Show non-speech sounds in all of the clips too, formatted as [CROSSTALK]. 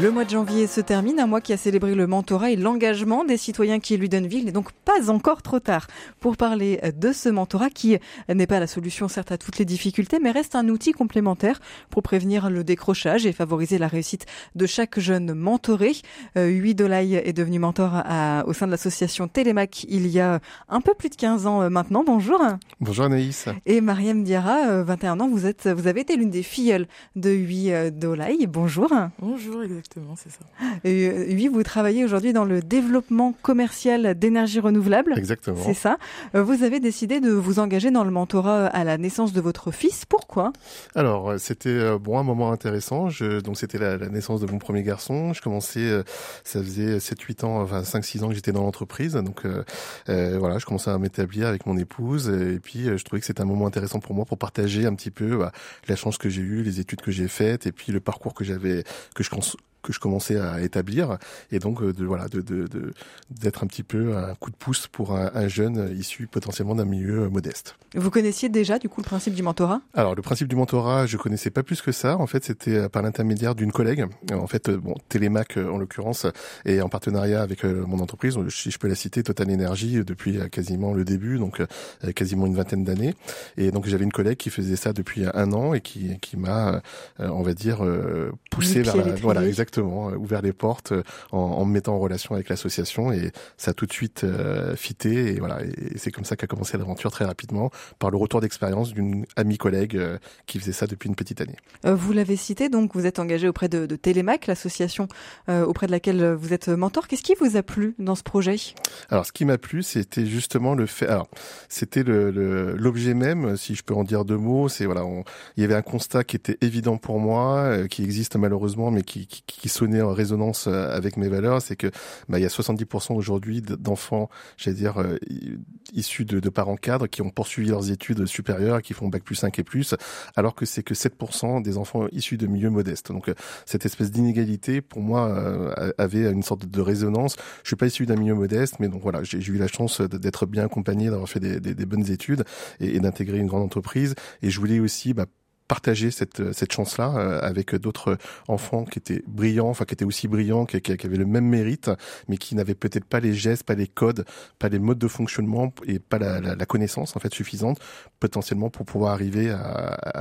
Le mois de janvier se termine, un mois qui a célébré le mentorat et l'engagement des citoyens qui lui donnent vie. Il n'est donc pas encore trop tard pour parler de ce mentorat qui n'est pas la solution certes à toutes les difficultés, mais reste un outil complémentaire pour prévenir le décrochage et favoriser la réussite de chaque jeune mentoré. Euh, Huit Dolaï est devenu mentor à, au sein de l'association Télémac il y a un peu plus de 15 ans euh, maintenant. Bonjour. Bonjour Anaïs. Et Mariam Diarra, 21 euh, ans, vous êtes, vous avez été l'une des filleules de Huit Dolaï. Bonjour. Bonjour, exactement, c'est ça. Euh, oui, vous travaillez aujourd'hui dans le développement commercial d'énergie renouvelable. Exactement. C'est ça. Euh, vous avez décidé de vous engager dans le mentorat à la naissance de votre fils. Pourquoi? Alors, euh, c'était bon un moment intéressant. Je, donc, c'était la, la, naissance de mon premier garçon. Je commençais, ça faisait 7-8 ans, enfin 5-6 ans que j'étais dans l'entreprise. Donc, euh, voilà, je commençais à m'établir avec mon épouse. Et puis, je trouvais que c'était un moment intéressant pour moi pour partager un petit peu bah, la chance que j'ai eue, les études que j'ai faites, et puis le parcours que j'avais, que je que je commençais à établir et donc de voilà de d'être de, un petit peu un coup de pouce pour un, un jeune issu potentiellement d'un milieu modeste. Vous connaissiez déjà du coup le principe du mentorat? Alors le principe du mentorat, je connaissais pas plus que ça. En fait, c'était par l'intermédiaire d'une collègue. En fait, bon Télémac en l'occurrence est en partenariat avec mon entreprise, si je peux la citer, Total Energy depuis quasiment le début, donc quasiment une vingtaine d'années. Et donc j'avais une collègue qui faisait ça depuis un an et qui qui m'a, on va dire, poussé vers la, voilà exactement exactement, euh, ouvert les portes euh, en, en, me mettant en relation avec l'association et ça a tout de suite euh, fité et voilà et c'est comme ça qu'a commencé l'aventure très rapidement par le retour d'expérience d'une amie collègue euh, qui faisait ça depuis une petite année. Euh, vous l'avez cité donc vous êtes engagé auprès de, de Télémac, l'association auprès de laquelle vous êtes mentor. Qu'est-ce qui vous a plu dans ce projet? Alors ce qui m'a plu c'était justement le fait alors c'était le l'objet même si je peux en dire deux mots c'est voilà on, il y avait un constat qui était évident pour moi qui existe malheureusement mais qui, qui, qui sonnait en résonance euh, avec mes valeurs, c'est que bah, il y a 70% aujourd'hui d'enfants, j'allais dire, euh, issus de, de, parents cadres qui ont poursuivi leurs études supérieures, qui font bac plus 5 et plus, alors que c'est que 7% des enfants issus de milieux modestes. Donc euh, cette espèce d'inégalité, pour moi, avait une sorte de résonance. Je suis pas issu d'un milieu modeste, mais donc voilà, j'ai eu la chance d'être bien accompagné, d'avoir fait des, des, des, bonnes études et, et d'intégrer une grande entreprise. Et je voulais aussi bah, partager cette, cette chance-là euh, avec d'autres enfants qui étaient brillants, enfin qui étaient aussi brillants, qui, qui, avaient le même mérite, mais qui n'avaient peut-être pas les gestes, pas les codes, pas les modes de fonctionnement et pas la, la, la connaissance en fait suffisante potentiellement pour pouvoir arriver à,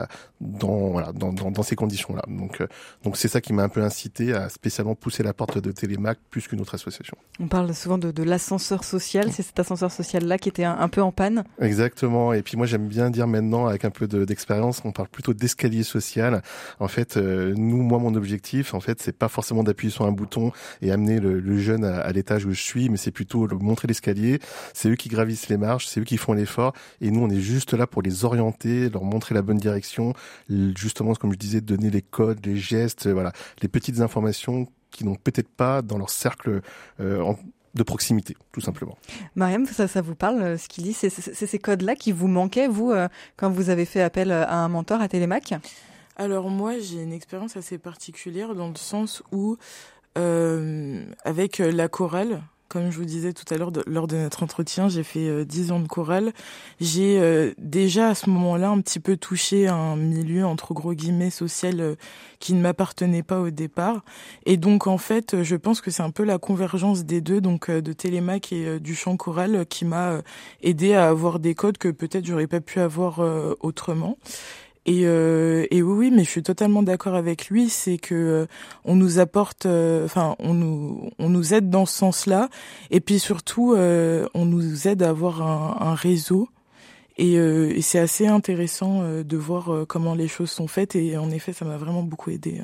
à dans, voilà, dans, dans, dans ces conditions-là. Donc euh, donc c'est ça qui m'a un peu incité à spécialement pousser la porte de Télémac plus qu'une autre association. On parle souvent de, de l'ascenseur social, c'est cet ascenseur social-là qui était un, un, peu en panne. Exactement. Et puis moi j'aime bien dire maintenant avec un peu d'expérience, on parle plutôt d'escalier social. En fait, euh, nous, moi, mon objectif, en fait, c'est pas forcément d'appuyer sur un bouton et amener le, le jeune à, à l'étage où je suis, mais c'est plutôt le, montrer l'escalier. C'est eux qui gravissent les marches, c'est eux qui font l'effort, et nous, on est juste là pour les orienter, leur montrer la bonne direction, justement, comme je disais, donner les codes, les gestes, voilà, les petites informations qui n'ont peut-être pas dans leur cercle euh, de proximité, tout simplement. Mariam, ça, ça vous parle, euh, ce qu'il dit? C'est ces codes-là qui vous manquaient, vous, euh, quand vous avez fait appel à un mentor à Télémac? Alors moi, j'ai une expérience assez particulière dans le sens où, euh, avec la chorale, comme je vous disais tout à l'heure lors de notre entretien, j'ai fait euh, 10 ans de chorale. J'ai euh, déjà à ce moment-là un petit peu touché un milieu entre gros guillemets social euh, qui ne m'appartenait pas au départ. Et donc en fait, je pense que c'est un peu la convergence des deux, donc de Télémac et du chant choral, qui m'a aidé à avoir des codes que peut-être j'aurais pas pu avoir autrement. Et, euh, et oui, oui, mais je suis totalement d'accord avec lui. C'est que euh, on nous apporte, enfin, euh, on nous, on nous aide dans ce sens-là. Et puis surtout, euh, on nous aide à avoir un, un réseau. Et, euh, et c'est assez intéressant de voir comment les choses sont faites. Et en effet, ça m'a vraiment beaucoup aidé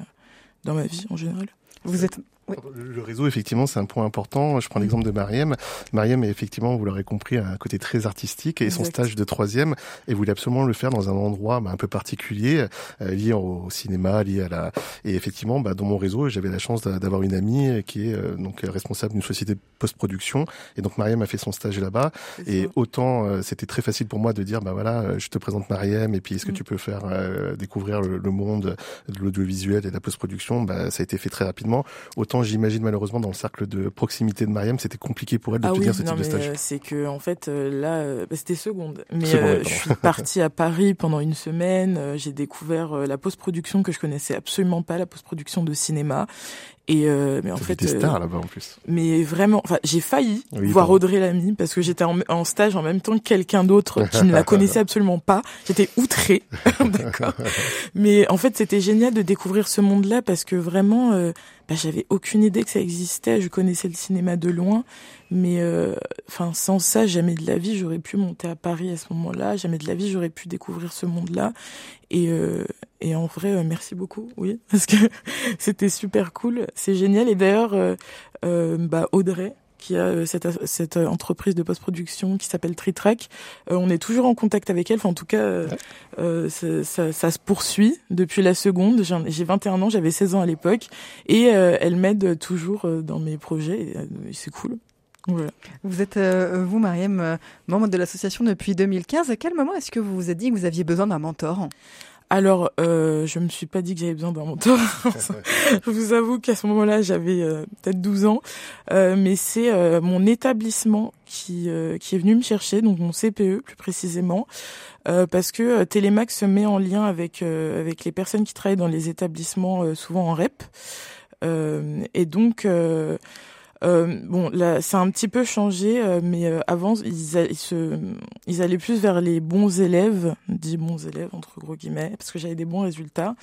dans ma vie en général. Vous êtes oui. Le réseau, effectivement, c'est un point important. Je prends l'exemple de Mariem. Mariem est effectivement, vous l'aurez compris, un côté très artistique et exact. son stage de troisième, et voulait absolument le faire dans un endroit bah, un peu particulier, euh, lié au cinéma, lié à la. Et effectivement, bah, dans mon réseau, j'avais la chance d'avoir une amie qui est euh, donc responsable d'une société post-production, et donc Mariem a fait son stage là-bas. Et autant euh, c'était très facile pour moi de dire, bah voilà, je te présente Mariem, et puis est-ce que mm. tu peux faire euh, découvrir le, le, monde de l'audiovisuel et de la post-production Bah ça a été fait très rapidement. Autant j'imagine malheureusement dans le cercle de proximité de Mariam, c'était compliqué pour elle ah d'obtenir oui, ce non, type de stage. euh, C'est que en fait euh, là, euh, bah, c'était seconde. Mais Seconde, euh, je suis partie à Paris pendant une semaine. euh, J'ai découvert euh, la post-production que je connaissais absolument pas, la post-production de cinéma. Et euh, mais en fait, des euh, stars là-bas en plus. mais vraiment, enfin, j'ai failli Oui, voir pardon. Audrey Lamy parce que j'étais en, en stage en même temps que quelqu'un d'autre qui ne la [LAUGHS] connaissait absolument pas. J'étais outrée, [LAUGHS] d'accord. [LAUGHS] Mais en fait, c'était génial de découvrir ce monde-là parce que vraiment, euh, bah, j'avais aucune idée que ça existait. Je connaissais le cinéma de loin, mais euh, enfin, sans ça, jamais de la vie j'aurais pu monter à Paris à ce moment-là. Jamais de la vie j'aurais pu découvrir ce monde-là. Et euh, et en vrai, euh, merci beaucoup, oui, [LAUGHS] parce que [LAUGHS] c'était super cool, c'est génial. Et d'ailleurs, euh, bah, Audrey, qui a euh, cette, cette euh, entreprise de post-production qui s'appelle Tritrack, euh, on est toujours en contact avec elle. Enfin, en tout cas, euh, euh, ça, ça, ça se poursuit depuis la seconde. J'ai 21 ans, j'avais 16 ans à l'époque, et euh, elle m'aide toujours euh, dans mes projets. et, euh, c'est cool. Voilà. Vous êtes, euh, vous, Mariam, euh, membre de l'association depuis 2015. À quel moment est-ce que vous vous êtes dit que vous aviez besoin d'un mentor? Alors, euh, je me suis pas dit que j'avais besoin d'un mentor. [LAUGHS] je vous avoue qu'à ce moment-là, j'avais euh, peut-être 12 ans, Euh, mais c'est euh, mon établissement qui euh, qui est venu me chercher, donc mon CPE plus précisément, euh, parce que Télémac se met en lien avec euh, avec les personnes qui travaillent dans les établissements, euh, souvent en REP, Euh, et donc. Euh, bon, là, a un petit peu changé, euh, mais euh, avant, ils, ils, se, ils allaient plus vers les bons élèves, dit bons élèves entre gros guillemets, parce que j'avais des bons résultats.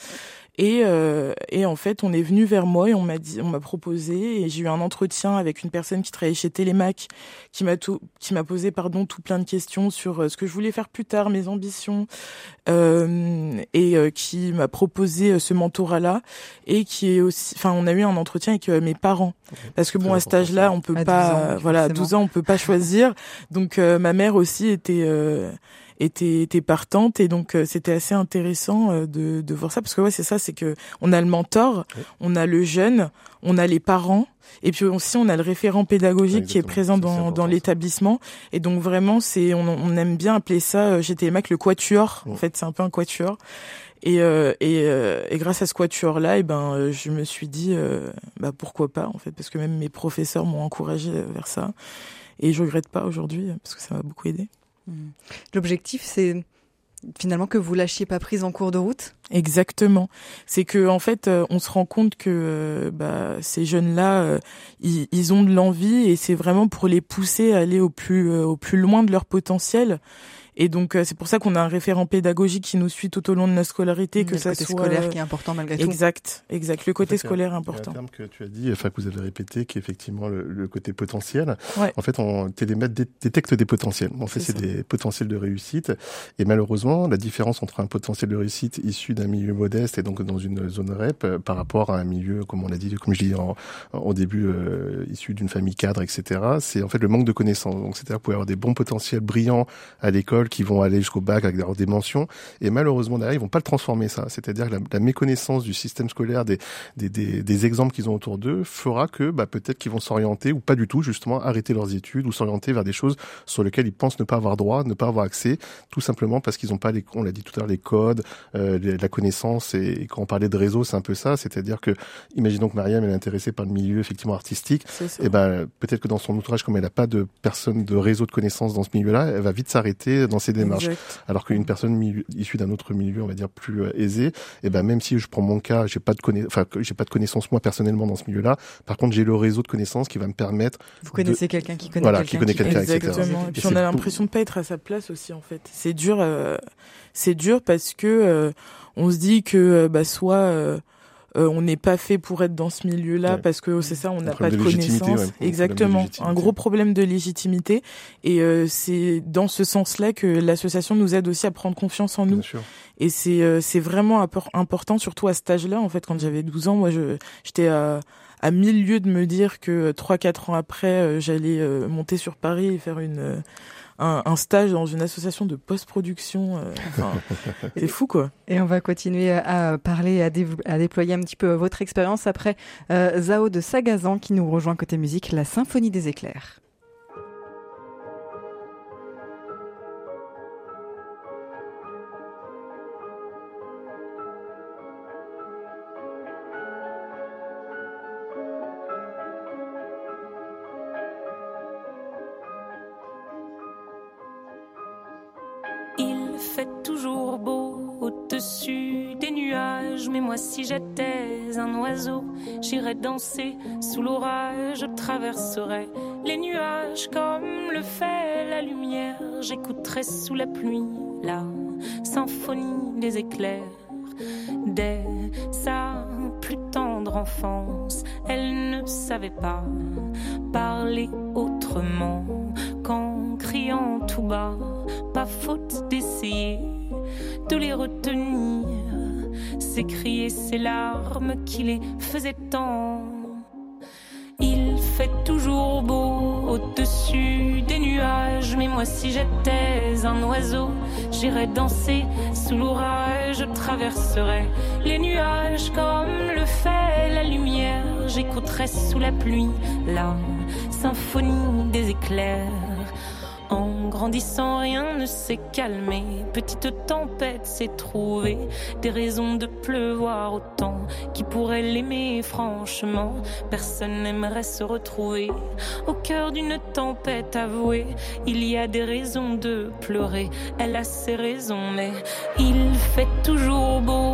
Et, euh, et en fait, on est venu vers moi et on m'a dit, on m'a proposé, et j'ai eu un entretien avec une personne qui travaillait chez Télémac, qui m'a tout, qui m'a posé, pardon, tout plein de questions sur euh, ce que je voulais faire plus tard, mes ambitions, euh, et qui m'a proposé ce mentorat-là, et qui est aussi, enfin, on a eu un entretien avec mes parents, parce que bon, à cet âge-là, on peut À 12 pas, ans, voilà, à forcément. 12 ans, on peut pas choisir. Donc euh, ma mère aussi était euh, était était partante et donc euh, c'était assez intéressant euh, de de voir ça parce que ouais, c'est ça, c'est que on a le mentor, Ouais. on a le jeune, on a les parents et puis aussi on a le référent pédagogique qui est présent dans dans l'établissement et donc vraiment c'est on on aime bien appeler ça euh, chez Télémac le quatuor. En fait, c'est un peu un quatuor. Et, euh, et, euh, et grâce à ce quatuor là, et ben je me suis dit euh, bah pourquoi pas en fait parce que même mes professeurs m'ont encouragé vers ça et je regrette pas aujourd'hui parce que ça m'a beaucoup aidé. L'objectif, c'est finalement que vous lâchiez pas prise en cours de route? Exactement. C'est que en fait, euh, on se rend compte que euh, bah, ces jeunes-là, euh, ils, ont de l'envie et c'est vraiment pour les pousser à aller au plus au plus loin de leur potentiel. Et donc euh, c'est pour ça qu'on a un référent pédagogique qui nous suit tout au long de notre scolarité, Il que le ça côté soit scolaire euh, qui est important malgré tout. exact, exact. Le côté En fait, il scolaire est Il y a important. un terme que tu as dit, enfin que vous avez répété, qui est effectivement le, le côté potentiel. Ouais. En fait, on télémètre dé- détecte des potentiels. En fait, C'est des potentiels de réussite. Et malheureusement, la différence entre un potentiel de réussite issu d'un milieu modeste et donc dans une zone REP euh, par rapport à un milieu, comme on l'a dit, comme je dis en, au début, euh, issu d'une famille cadre, etc., c'est en fait le manque de connaissances. Donc, c'est-à-dire que vous pouvez avoir des bons potentiels brillants à l'école qui vont aller jusqu'au bac avec des- mentions. Et malheureusement, derrière, ils vont pas le transformer ça. C'est-à-dire que la, la méconnaissance du système scolaire, des, des, des, des exemples qu'ils ont autour d'eux, fera que bah, peut-être qu'ils vont s'orienter, ou pas du tout, justement, arrêter leurs études, ou s'orienter vers des choses sur lesquelles ils pensent ne pas avoir droit, ne pas avoir accès, tout simplement parce qu'ils n'ont pas, les, on l'a dit tout à l'heure, les codes, euh, les- la connaissance. Et, et quand on parlait de réseau, c'est un peu ça. C'est-à-dire que, imaginons que Mariam elle est intéressée par le milieu effectivement artistique, et ben peut-être que dans son entourage, comme elle n'a pas de personne de réseau de connaissances dans ce milieu-là, elle va vite s'arrêter dans ses démarches. Exact. Alors qu'une personne milieu- issue d'un autre milieu, on va dire plus euh, aisé, et ben même si je prends mon cas, j'ai pas de conna- enfin j'ai pas de connaissances moi personnellement dans ce milieu-là. Par contre, j'ai le réseau de connaissances qui va me permettre. Vous connaissez quelqu'un qui connaît Voilà, qui quelqu'un connaît quelqu'un, etc. Exactement. Et puis on a l'impression de pas être à sa place aussi en fait. C'est dur, euh, c'est dur parce que euh, on se dit que euh, bah soit euh, euh, on n'est pas fait pour être dans ce milieu-là Ouais. parce que c'est ça, on n'a pas de de connaissances. ouais, de Exactement, un gros problème de légitimité. Et euh, c'est dans ce sens-là que l'association nous aide aussi à prendre confiance en nous. Bien sûr. Et c'est euh, c'est vraiment important, surtout à cet âge-là. En fait, quand j'avais 12 ans, moi, je j'étais à à mille lieues de me dire que trois quatre ans après, euh, j'allais euh, monter sur Paris et faire une euh, un, un stage dans une association de post-production. euh, enfin, [LAUGHS] c'est fou, quoi. Et on va continuer à parler, à déployer un petit peu votre expérience après euh, Zao de Sagazan qui nous rejoint côté musique, la Symphonie des éclairs. Fait toujours beau au-dessus des nuages. Mais moi, si j'étais un oiseau, j'irais danser sous l'orage. Je traverserais les nuages comme le fait la lumière. J'écouterais sous la pluie la symphonie des éclairs. Dès sa plus tendre enfance, elle ne savait pas parler autrement qu'en criant tout bas. Pas faute d'essayer de les retenir, s'écrier ces larmes qui les faisaient tant. Il fait toujours beau au-dessus des nuages, mais moi si j'étais un oiseau, j'irais danser sous l'orage, je traverserais les nuages comme le fait la lumière, j'écouterais sous la pluie la symphonie des éclairs. Grandissant, rien ne s'est calmé. Petite tempête s'est trouvée. Des raisons de pleuvoir autant. Qui pourrait l'aimer franchement Personne n'aimerait se retrouver. Au cœur d'une tempête avouée, il y a des raisons de pleurer. Elle a ses raisons, mais il fait toujours beau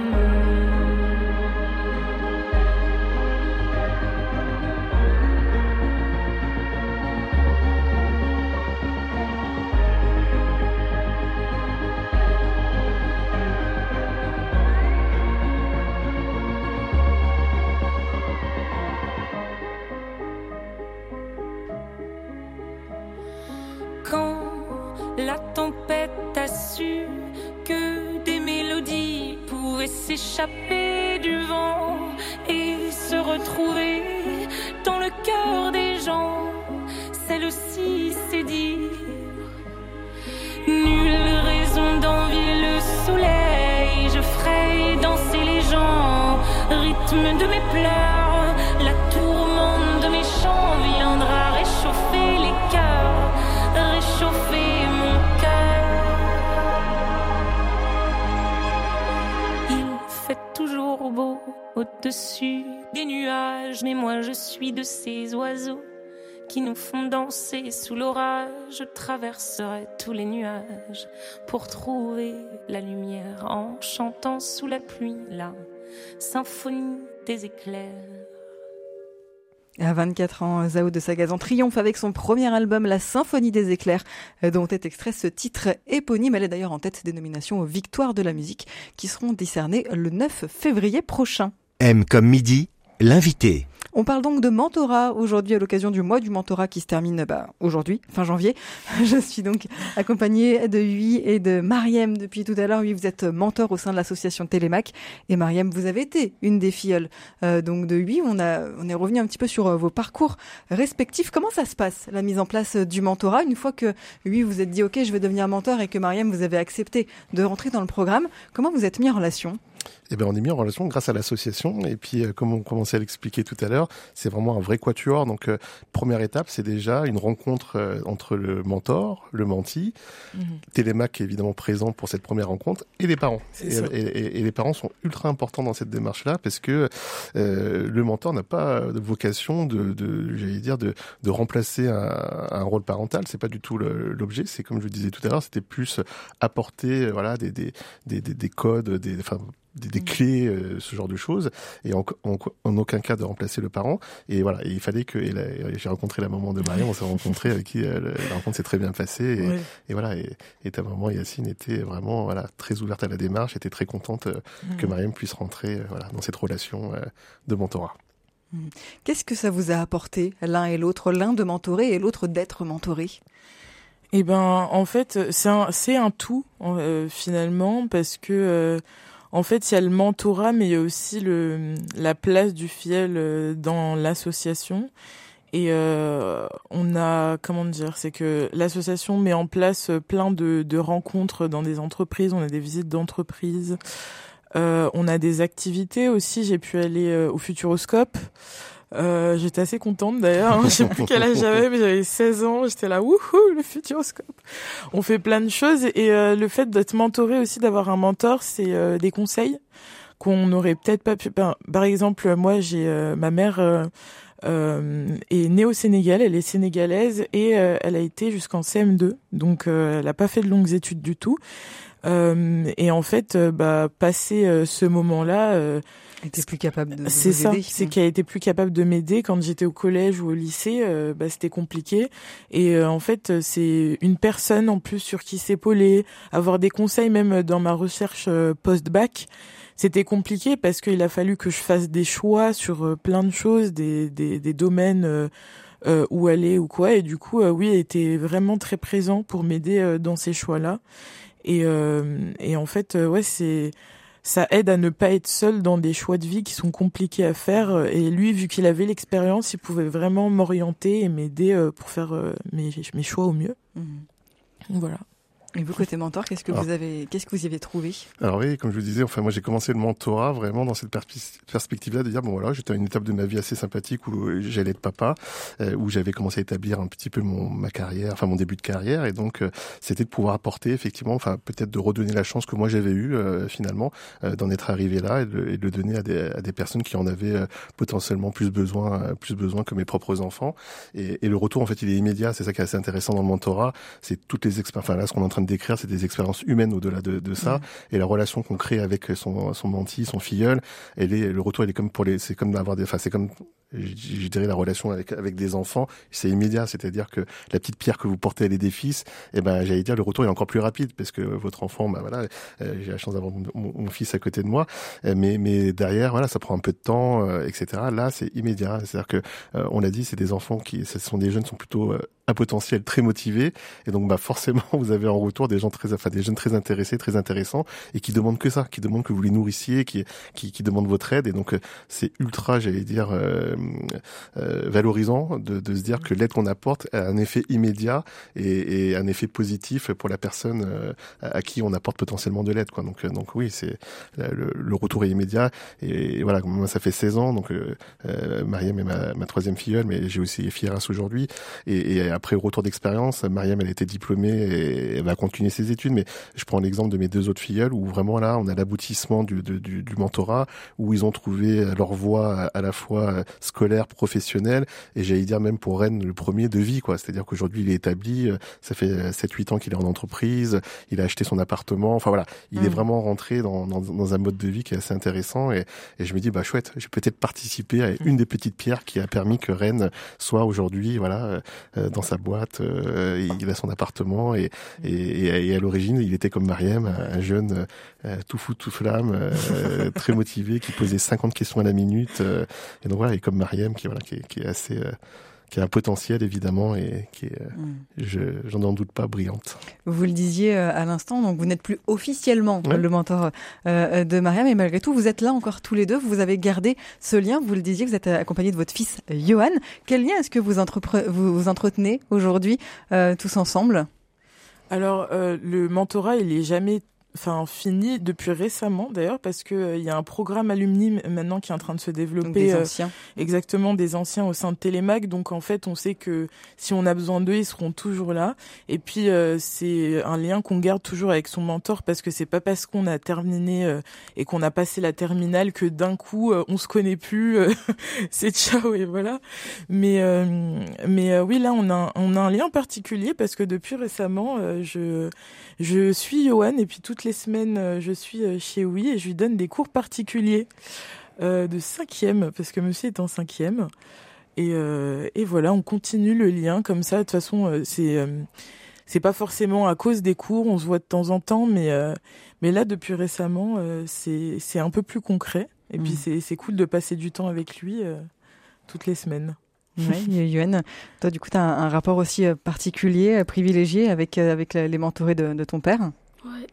Du vent et se retrouver dans le cœur des gens. Celle-ci, c'est dire nulle raison d'envier le soleil. Je ferai danser les gens, rythme de mes pleurs, suis de ces oiseaux qui nous font danser sous l'orage. Je traverserai tous les nuages pour trouver la lumière en chantant sous la pluie la symphonie des éclairs. À 24 ans, Zao de Sagazan triomphe avec son premier album La Symphonie des éclairs, dont est extrait ce titre éponyme. Elle est d'ailleurs en tête des nominations aux Victoires de la musique qui seront décernées le 9 février prochain. M comme midi, l'invité. On parle donc de mentorat aujourd'hui à l'occasion du mois du mentorat qui se termine bah, aujourd'hui, fin janvier. [LAUGHS] Je suis donc accompagnée de Huy et de Mariem depuis tout à l'heure. Oui, vous êtes mentor au sein de l'association Télémac et Mariem, vous avez été une des filleules euh, donc de Huy. On a on est revenu un petit peu sur euh, vos parcours respectifs. Comment ça se passe la mise en place du mentorat? Une fois que Huy vous êtes dit OK, je veux devenir mentor et que Mariem vous avez accepté de rentrer dans le programme. Comment vous êtes mis en relation? Eh bien, on est mis en relation grâce à l'association. Et puis, euh, comme on commençait à l'expliquer tout à l'heure, c'est vraiment un vrai quatuor. Donc, euh, première étape, c'est déjà une rencontre euh, entre le mentor, le menti, mhm. Télémac est évidemment présent pour cette première rencontre, et les parents. Et, les parents sont ultra importants dans cette démarche-là parce que le mentor n'a pas de vocation de, de j'allais dire, de, de remplacer un, un, rôle parental. C'est pas du tout l'objet. C'est comme je le disais tout à l'heure, c'était plus apporter, voilà, des, des, des, des, codes, des, enfin, des, mm. clés, euh, ce genre de choses, et en, en, aucun cas de remplacer le parent. Et voilà, il fallait que j'ai rencontré la maman de Mariam, on s'est rencontré avec qui euh, la rencontre s'est très bien passée. Et, voilà, et, ta maman Yacine était vraiment voilà très ouverte à la démarche, était très contente euh, que mm. Mariam puisse rentrer voilà dans cette relation de mentorat. Mm. Qu'est-ce que ça vous a apporté l'un et l'autre, l'un de mentorer et l'autre d'être mentoré? Eh ben, en fait, c'est un, c'est un tout finalement parce que en fait, il y a le mentorat, mais il y a aussi le, la place du fiel euh, dans l'association. Et euh, on a, comment dire, c'est que l'association met en place plein de, de, rencontres dans des entreprises, on a des visites d'entreprises, euh, on a des activités aussi, j'ai pu aller euh, au Futuroscope. Euh, j'étais assez contente d'ailleurs. Hein. [LAUGHS] Je sais plus quel âge j'avais, mais j'avais 16 ans. J'étais là, wouhou, le futuroscope. On fait plein de choses et euh, le fait d'être mentoré aussi, d'avoir un mentor, c'est euh, des conseils qu'on n'aurait peut-être pas pu. Ben, par exemple, moi, j'ai ma mère. est née au Sénégal, elle est sénégalaise et elle a été jusqu'en CM2, donc elle n'a pas fait de longues études du tout. et en fait, bah, passé ce moment-là, était plus capable de C'est ça, c'est qu'elle été plus capable de m'aider quand j'étais au collège ou au lycée, euh, bah, c'était compliqué. Et euh, en fait, c'est une personne en plus sur qui s'épauler, avoir des conseils même dans ma recherche euh, post-bac. C'était compliqué parce qu'il a fallu que je fasse des choix sur plein de choses, des, des, des domaines où aller ou quoi. Et du coup, oui, elle était vraiment très présent pour m'aider dans ces choix-là. Et, et en fait, ouais, c'est ça aide à ne pas être seul dans des choix de vie qui sont compliqués à faire. Et lui, vu qu'il avait l'expérience, il pouvait vraiment m'orienter et m'aider euh, pour faire euh, mes, mes choix au mieux. Mmh. Voilà. Et vous, côté mentor, qu'est-ce que vous avez, qu'est-ce que vous y avez trouvé Alors oui, comme je vous disais, enfin moi j'ai commencé le mentorat vraiment dans cette perspective-là de dire bon voilà, j'étais à une étape de ma vie assez sympathique où j'allais être papa, euh, où j'avais commencé à établir un petit peu mon ma carrière, enfin mon début de carrière, et donc euh, c'était de pouvoir apporter effectivement, enfin peut-être de redonner la chance que moi j'avais eue euh, finalement d'en être arrivé là et de, et de, le donner à des, à des personnes qui en avaient potentiellement plus besoin, plus besoin que mes propres enfants. Et, et, le retour en fait il est immédiat, c'est ça qui est assez intéressant dans le mentorat, c'est toutes les expériences, enfin là ce qu'on est en train de décrire, c'est des expériences humaines au-delà de, de, ça. Et la relation qu'on crée avec son, son menti, son filleul, elle est, le retour, il est comme pour les, c'est comme d'avoir des, enfin, c'est comme, je, dirais la relation avec, avec des enfants, c'est immédiat. C'est-à-dire que la petite pierre que vous portez à l'édifice, et eh ben, j'allais dire, le retour est encore plus rapide parce que votre enfant, ben voilà, euh, j'ai la chance d'avoir mon, fils à côté de moi, euh, mais, mais derrière, voilà, ça prend un peu de temps, euh, etc. Là, c'est immédiat. C'est-à-dire que, on l'a dit, c'est des enfants qui, ce sont des jeunes, sont plutôt un potentiel très motivé et donc bah forcément [LAUGHS] vous avez en des gens très enfin des jeunes très intéressés très intéressants et qui demandent que ça qui demandent que vous les nourrissiez qui qui, qui demandent votre aide. Et donc euh, c'est ultra j'allais dire euh, euh, valorisant de, se dire que l'aide qu'on apporte a un effet immédiat et, un effet positif pour la personne à qui on apporte potentiellement de l'aide quoi. Donc donc oui c'est le, retour est immédiat. Et, voilà moi ça fait 16 ans donc Mariam est ma, ma troisième filleule mais j'ai aussi Fieras aujourd'hui. Et, et après retour d'expérience, Mariam, elle était diplômée et elle va continuer ses études. Mais je prends l'exemple de mes deux autres filleuls où vraiment là, on a l'aboutissement du, du, du, mentorat où ils ont trouvé leur voie à la fois scolaire, professionnelle et j'allais dire même pour Rennes le premier de vie, quoi. C'est-à-dire qu'aujourd'hui, il est établi, ça fait 7-8 ans qu'il est en entreprise, il a acheté son appartement. Enfin voilà, il est mmh. vraiment rentré dans, dans, dans, un mode de vie qui est assez intéressant et, et je me dis, bah chouette, j'ai peut-être participé à une des petites pierres qui a permis que Rennes soit aujourd'hui, voilà, euh, dans sa boîte, euh, il a son appartement et, et, et à l'origine il était comme Mariem, un jeune euh, tout fou, tout flamme, euh, [LAUGHS] très motivé, qui posait 50 questions à la minute. et donc voilà, et comme Mariem qui voilà qui est, qui est assez qui a un potentiel évidemment et qui est, mm. je j'en doute pas, brillante. Vous le disiez à l'instant, donc vous n'êtes plus officiellement le mentor de Mariam, et malgré tout, vous êtes là encore tous les deux. Vous avez gardé ce lien. Vous le disiez, vous êtes accompagné de votre fils Johan. Quel lien est-ce que vous, vous, vous entretenez aujourd'hui tous ensemble? Alors, le mentorat, il est jamais enfin fini depuis récemment d'ailleurs parce que euh, il y a un programme alumni maintenant qui est en train de se développer des euh, anciens. exactement des anciens au sein de Télémac donc en fait on sait que si on a besoin d'eux ils seront toujours là. Et puis euh, c'est un lien qu'on garde toujours avec son mentor parce que c'est pas parce qu'on a terminé et qu'on a passé la terminale que d'un coup on se connaît plus [LAUGHS] c'est ciao et voilà. Mais mais oui là on a on a un lien particulier parce que depuis récemment je je suis Johan et puis toutes les semaines euh, je suis euh, chez Oui et je lui donne des cours particuliers euh, de cinquième parce que monsieur est en cinquième. Et, et voilà, on continue le lien comme ça. De toute façon, c'est c'est pas forcément à cause des cours, on se voit de temps en temps, mais mais là depuis récemment, c'est c'est un peu plus concret. Et puis mmh. c'est c'est cool de passer du temps avec lui toutes les semaines. Oui, [LAUGHS] Yuan, toi du coup tu as un, rapport aussi particulier, privilégié avec, avec les mentorés de, de ton père? Ouais.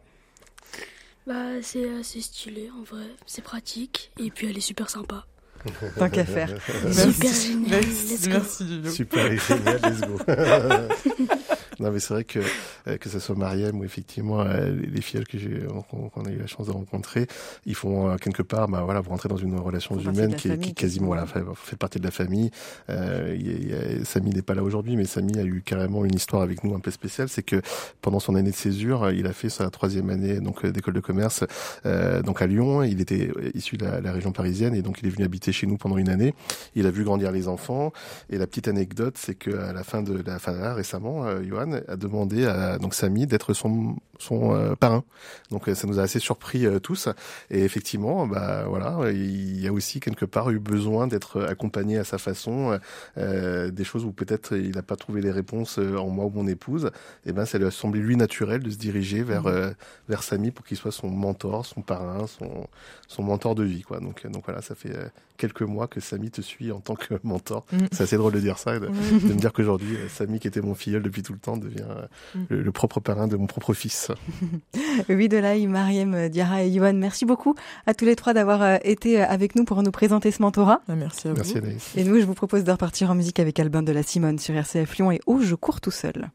Bah c'est assez stylé en vrai, c'est pratique et puis elle est super sympa. [LAUGHS] Tant qu'à faire. Super génial. Let's go. Super génial, let's go. [LAUGHS] non, mais c'est vrai que que ce soit Mariam ou effectivement les filles que j'ai qu'on a eu la chance de rencontrer, ils font quelque part, bah voilà, vous rentrez dans une relation humaine qui, qui quasiment voilà fait, fait, partie de la famille. Euh, Samy n'est pas là aujourd'hui, mais Samy a eu carrément une histoire avec nous un peu spéciale, c'est que pendant son année de césure, il a fait sa troisième année donc d'école de commerce euh, donc à Lyon. Il était issu de la, la, région parisienne et donc il est venu habiter chez nous pendant une année. Il a vu grandir les enfants et la petite anecdote, c'est que à la fin de la fin de récemment, euh, Johan a demandé à donc Samy d'être son son euh, parrain. Donc euh, ça nous a assez surpris euh, tous. Et effectivement, bah voilà, il y a aussi quelque part eu besoin d'être accompagné à sa façon des choses où peut-être il n'a pas trouvé les réponses en moi ou mon épouse. Et eh ben ça lui a semblé lui naturel de se diriger vers mmh. vers Samy pour qu'il soit son mentor, son parrain, son son mentor de vie quoi. Donc donc voilà, ça fait quelques mois que Samy te suit en tant que mentor. Mmh. C'est assez drôle de dire ça, de, de me dire qu'aujourd'hui Samy qui était mon filleul depuis tout le temps devient mmh. le, le propre parrain de mon propre fils. [LAUGHS] oui, Delaï, Mariem, Diara et Yohan, merci beaucoup à tous les trois d'avoir euh, été euh, avec nous pour nous présenter ce mentorat. Ah, merci à vous. Merci Anaïs. Et nous, je vous propose de repartir en musique avec Albin de la Simone sur RCF Lyon et Oh, je cours tout seul.